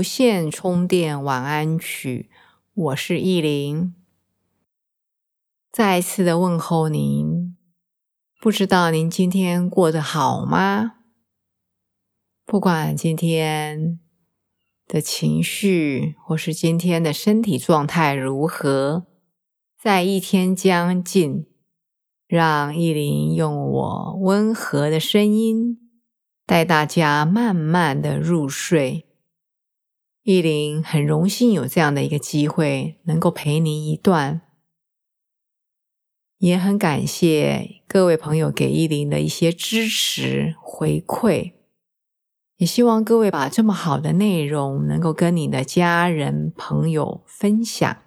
无线充电晚安曲，我是意林，再次的问候您。不知道您今天过得好吗？不管今天的情绪或是今天的身体状态如何，在一天将近，让意林用我温和的声音。带大家慢慢的入睡，意林很荣幸有这样的一个机会，能够陪您一段，也很感谢各位朋友给意林的一些支持回馈，也希望各位把这么好的内容能够跟你的家人朋友分享。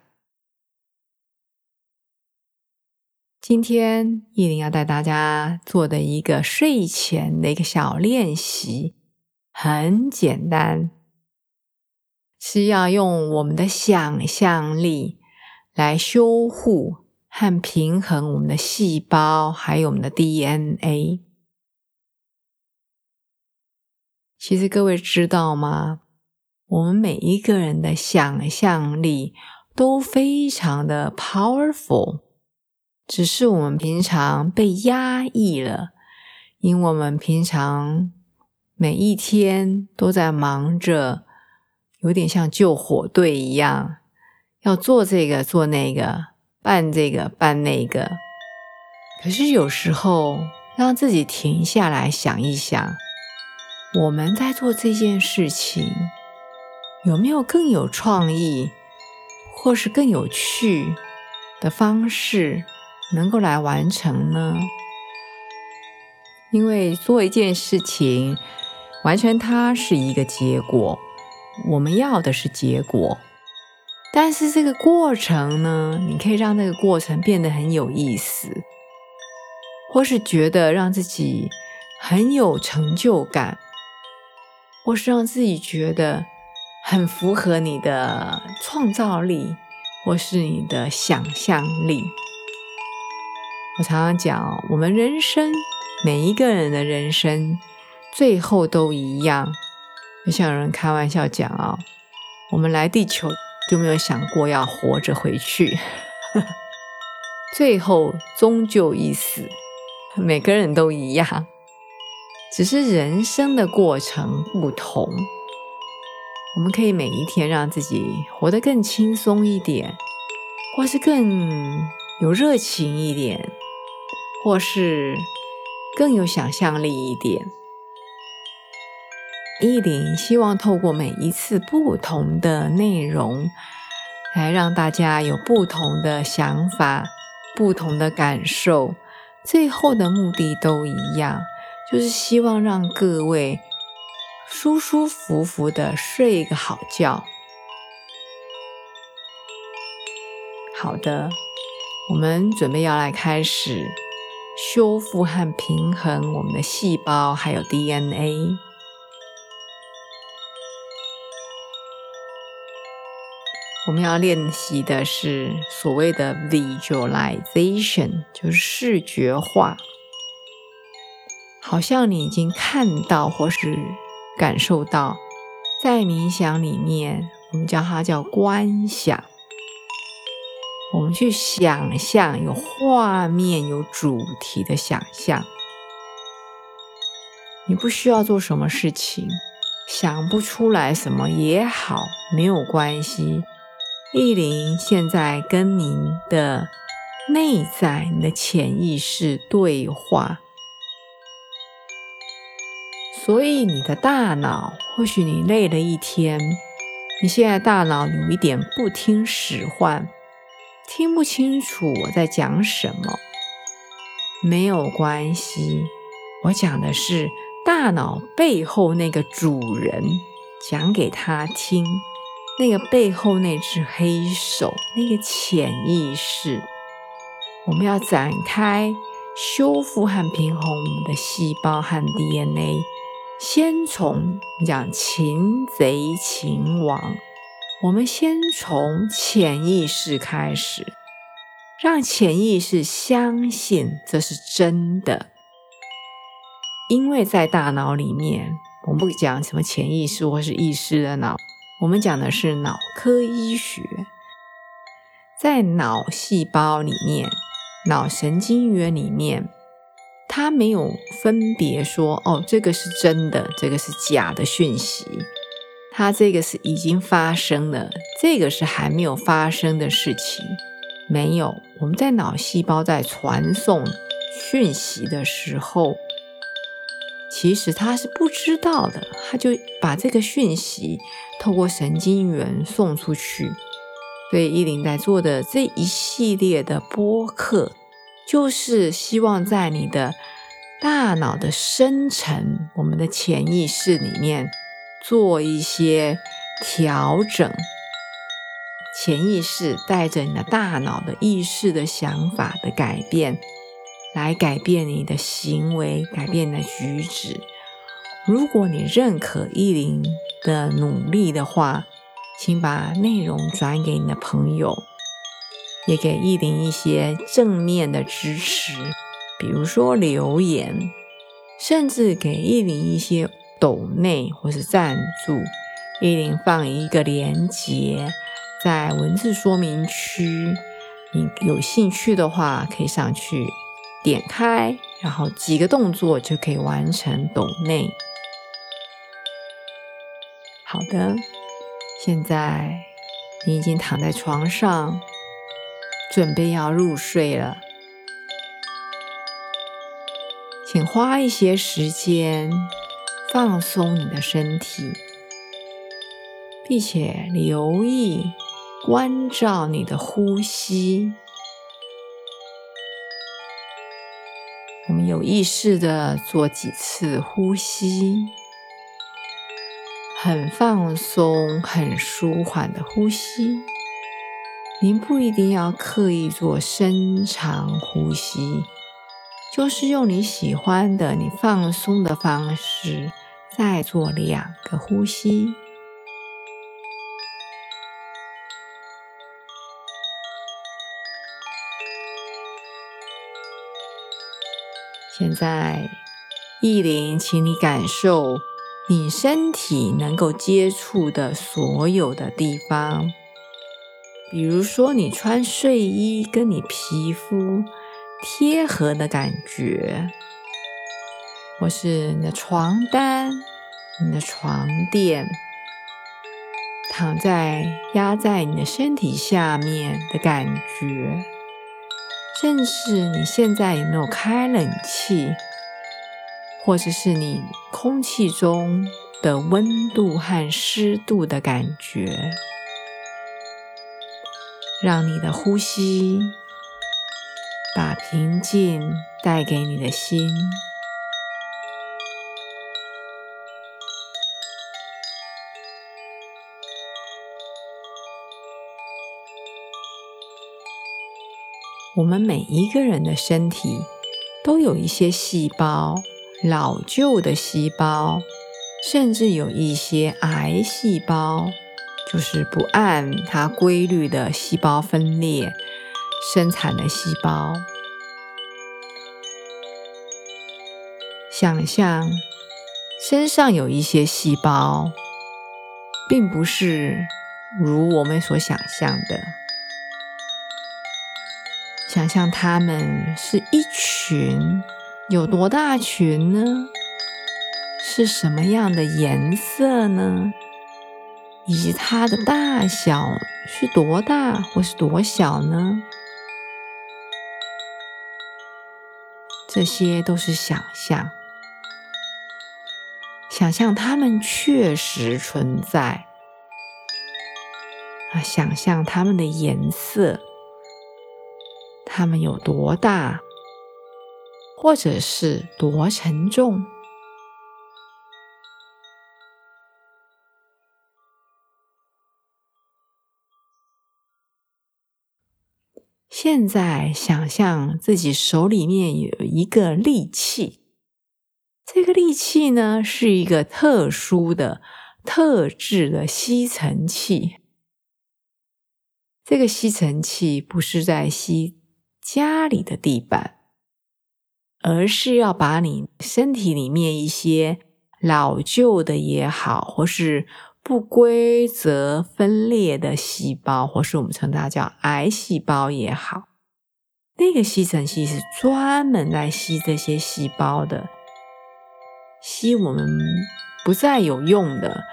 今天意林要带大家做的一个睡前的一个小练习，很简单，是要用我们的想象力来修护和平衡我们的细胞，还有我们的 DNA。其实各位知道吗？我们每一个人的想象力都非常的 powerful。只是我们平常被压抑了，因为我们平常每一天都在忙着，有点像救火队一样，要做这个做那个，办这个办那个。可是有时候让自己停下来想一想，我们在做这件事情有没有更有创意，或是更有趣的方式？能够来完成呢？因为做一件事情，完成它是一个结果，我们要的是结果。但是这个过程呢，你可以让那个过程变得很有意思，或是觉得让自己很有成就感，或是让自己觉得很符合你的创造力，或是你的想象力。我常常讲，我们人生每一个人的人生最后都一样。就像有人开玩笑讲啊，我们来地球就没有想过要活着回去，最后终究一死，每个人都一样，只是人生的过程不同。我们可以每一天让自己活得更轻松一点，或是更有热情一点。或是更有想象力一点，意林希望透过每一次不同的内容，来让大家有不同的想法、不同的感受，最后的目的都一样，就是希望让各位舒舒服服的睡一个好觉。好的，我们准备要来开始。修复和平衡我们的细胞，还有 DNA。我们要练习的是所谓的 visualization，就是视觉化，好像你已经看到或是感受到，在冥想里面，我们叫它叫观想。我们去想象，有画面、有主题的想象。你不需要做什么事情，想不出来什么也好，没有关系。意林现在跟您的内在、你的潜意识对话，所以你的大脑，或许你累了一天，你现在大脑有一点不听使唤。听不清楚我在讲什么，没有关系。我讲的是大脑背后那个主人，讲给他听。那个背后那只黑手，那个潜意识，我们要展开修复和平衡我们的细胞和 DNA。先从讲擒贼擒王，我们先从潜意识开始，让潜意识相信这是真的。因为在大脑里面，我们不讲什么潜意识或是意识的脑。我们讲的是脑科医学，在脑细胞里面、脑神经元里面，它没有分别说哦，这个是真的，这个是假的讯息。它这个是已经发生了，这个是还没有发生的事情。没有，我们在脑细胞在传送讯息的时候。其实他是不知道的，他就把这个讯息透过神经元送出去。所以依林在做的这一系列的播客，就是希望在你的大脑的深层，我们的潜意识里面做一些调整。潜意识带着你的大脑的意识的想法的改变。来改变你的行为，改变你的举止。如果你认可意林的努力的话，请把内容转给你的朋友，也给意林一些正面的支持，比如说留言，甚至给意林一些抖内或是赞助。意林放一个连结在文字说明区，你有兴趣的话可以上去。点开，然后几个动作就可以完成抖内。好的，现在你已经躺在床上，准备要入睡了。请花一些时间放松你的身体，并且留意关照你的呼吸。我们有意识的做几次呼吸，很放松、很舒缓的呼吸。您不一定要刻意做深长呼吸，就是用你喜欢的、你放松的方式，再做两个呼吸。现在，意林，请你感受你身体能够接触的所有的地方，比如说你穿睡衣跟你皮肤贴合的感觉，或是你的床单、你的床垫，躺在压在你的身体下面的感觉。认识你现在有没有开冷气，或者是你空气中的温度和湿度的感觉，让你的呼吸把平静带给你的心。我们每一个人的身体都有一些细胞，老旧的细胞，甚至有一些癌细胞，就是不按它规律的细胞分裂生产的细胞。想象身上有一些细胞，并不是如我们所想象的。想象它们是一群，有多大群呢？是什么样的颜色呢？以及它的大小是多大或是多小呢？这些都是想象，想象它们确实存在啊！想象它们的颜色。他们有多大或者是多沉重。现在想象自己手里面有一个利器这个利器呢是一个特殊的特制的吸尘器。这个吸尘器不是在吸家里的地板，而是要把你身体里面一些老旧的也好，或是不规则分裂的细胞，或是我们称它叫癌细胞也好，那个吸尘器是专门来吸这些细胞的，吸我们不再有用的，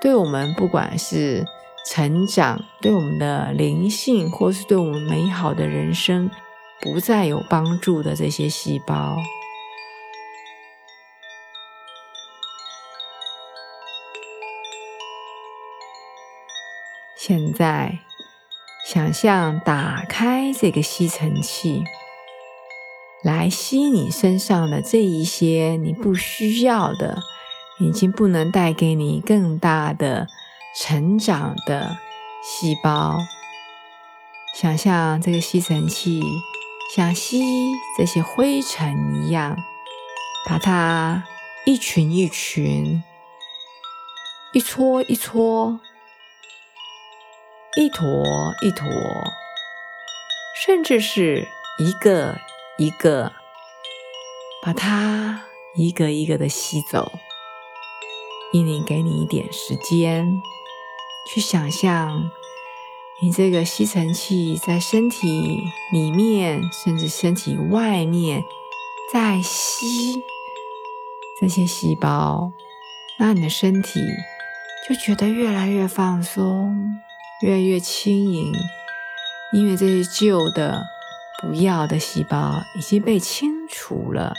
对我们不管是成长，对我们的灵性，或是对我们美好的人生不再有帮助的这些细胞。现在，想象打开这个吸尘器，来吸你身上的这一些你不需要的，已经不能带给你更大的成长的细胞。想象这个吸尘器像吸这些灰尘一样，把它一群一群、一撮一撮。一坨一坨，甚至是一个一个，把它一个一个的吸走。引领给你一点时间，去想象你这个吸尘器在身体里面，甚至身体外面，在吸这些细胞，那你的身体就觉得越来越放松。越来越轻盈，因为这些旧的、不要的细胞已经被清除了。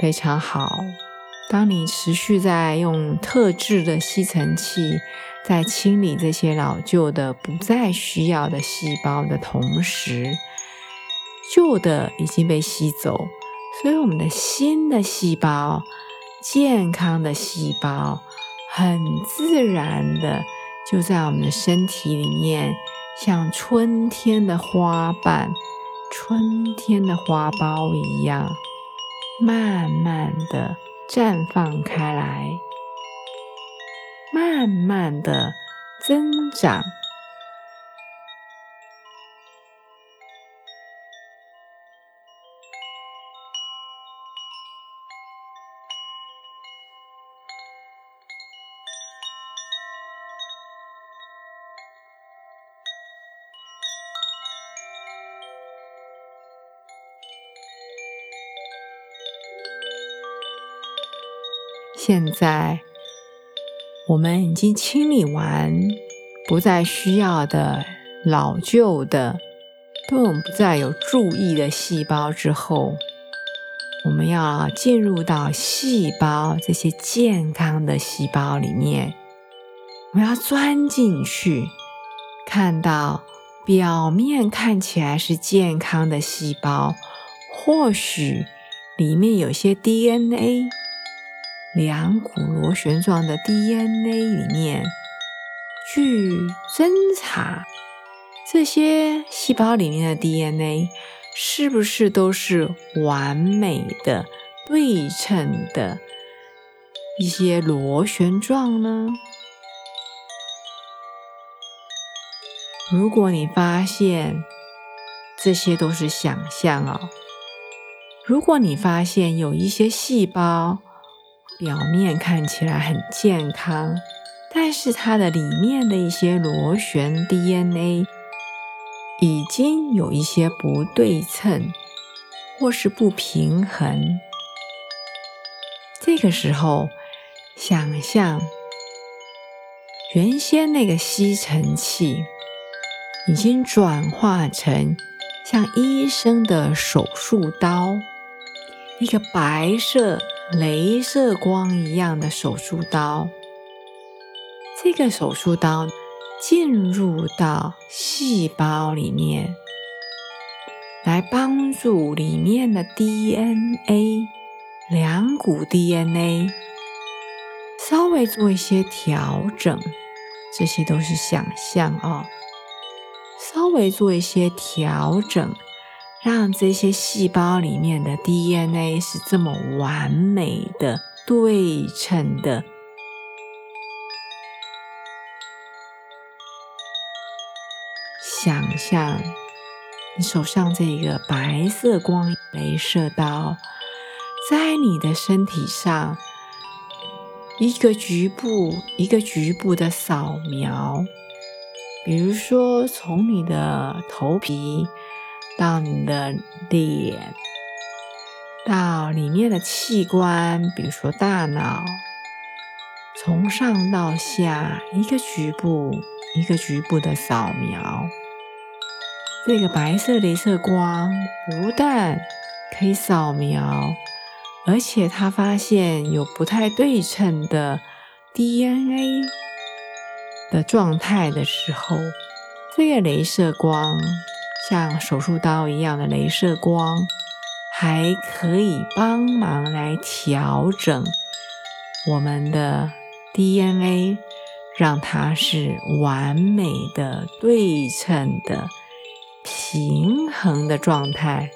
非常好。当你持续在用特制的吸尘器在清理这些老旧的、不再需要的细胞的同时，旧的已经被吸走，所以我们的新的细胞、健康的细胞，很自然的就在我们的身体里面，像春天的花瓣、春天的花苞一样。慢慢的绽放开来，慢慢的增长。现在我们已经清理完不再需要的老旧的、对我们不再有注意的细胞之后，我们要进入到细胞这些健康的细胞里面，我们要钻进去，看到表面看起来是健康的细胞，或许里面有些 DNA。两股螺旋状的 DNA 里面，去侦查这些细胞里面的 DNA 是不是都是完美的、对称的一些螺旋状呢？如果你发现这些都是想象哦，如果你发现有一些细胞表面看起来很健康，但是它的里面的一些螺旋 DNA 已经有一些不对称或是不平衡，这个时候想象原先那个吸尘器。已经转化成像医生的手术刀，一个白色、镭射光一样的手术刀。这个手术刀进入到细胞里面，来帮助里面的 DNA 两股 DNA 稍微做一些调整。这些都是想象哦。稍微做一些调整，让这些细胞里面的 DNA 是这么完美的对称的。想象你手上这个白色光镭射刀，在你的身体上一个局部一个局部的扫描。比如说，从你的头皮到你的脸，到里面的器官，比如说大脑，从上到下，一个局部一个局部的扫描。这个白色镭射光不但可以扫描，而且它发现有不太对称的 DNA。的状态的时候，这个镭射光像手术刀一样的镭射光，还可以帮忙来调整我们的 DNA，让它是完美的、对称的、平衡的状态。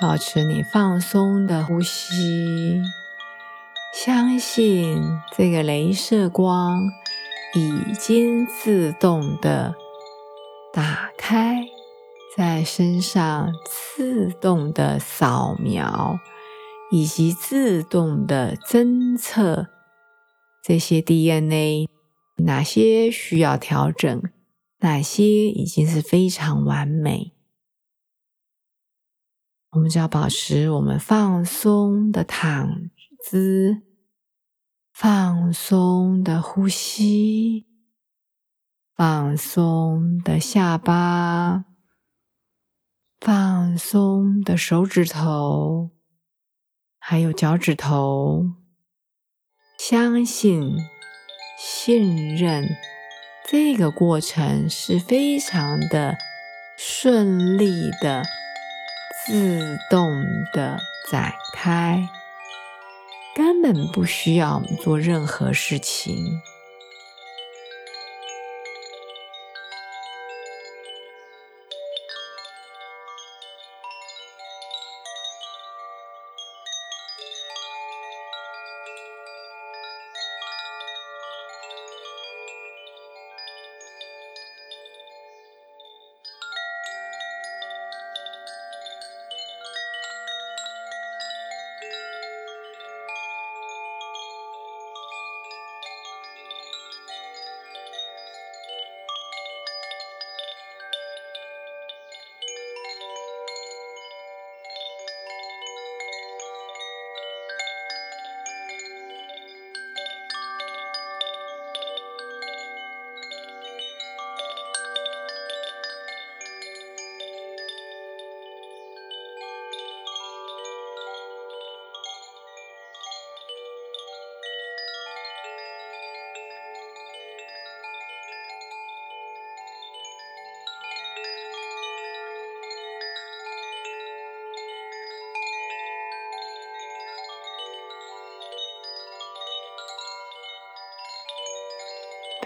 保持你放松的呼吸，相信这个镭射光已经自动的打开，在身上自动的扫描，以及自动的侦测这些 DNA 哪些需要调整，哪些已经是非常完美。我们就要保持我们放松的躺姿，放松的呼吸，放松的下巴，放松的手指头，还有脚趾头。相信、信任这个过程是非常的顺利的。自动的展开，根本不需要我们做任何事情。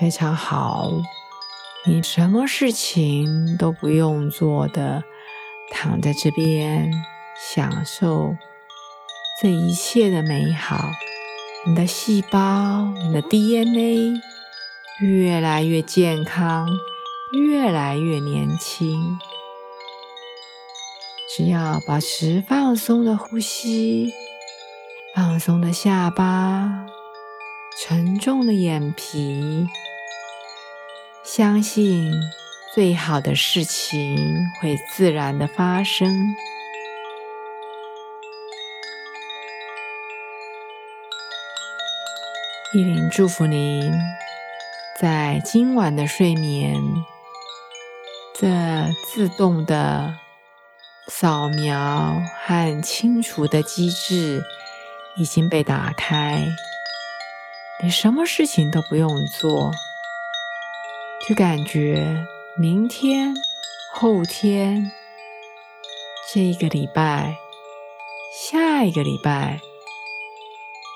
非常好。你什么事情都不用做的，躺在这边享受这一切的美好。你的细胞，你的 DNA 越来越健康，越来越年轻。只要保持放松的呼吸，放松的下巴，沉重的眼皮，相信最好的事情会自然的发生。依琳祝福您，在今晚的睡眠，这自动的扫描和清除的机制已经被打开，你什么事情都不用做，就感觉明天、后天、这一个礼拜、下一个礼拜。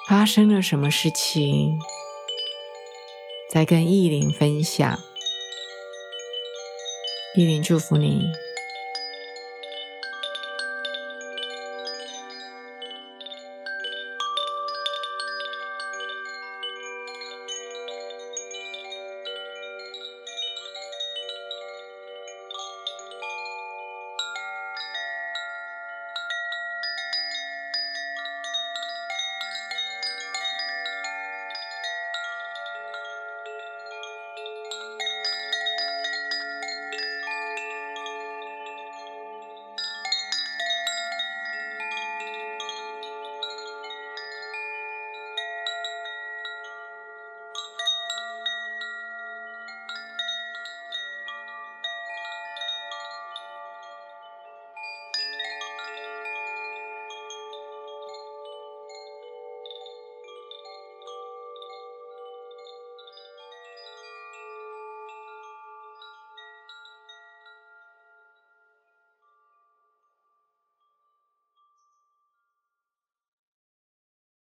发生了什么事情？在跟意林分享。意林祝福你。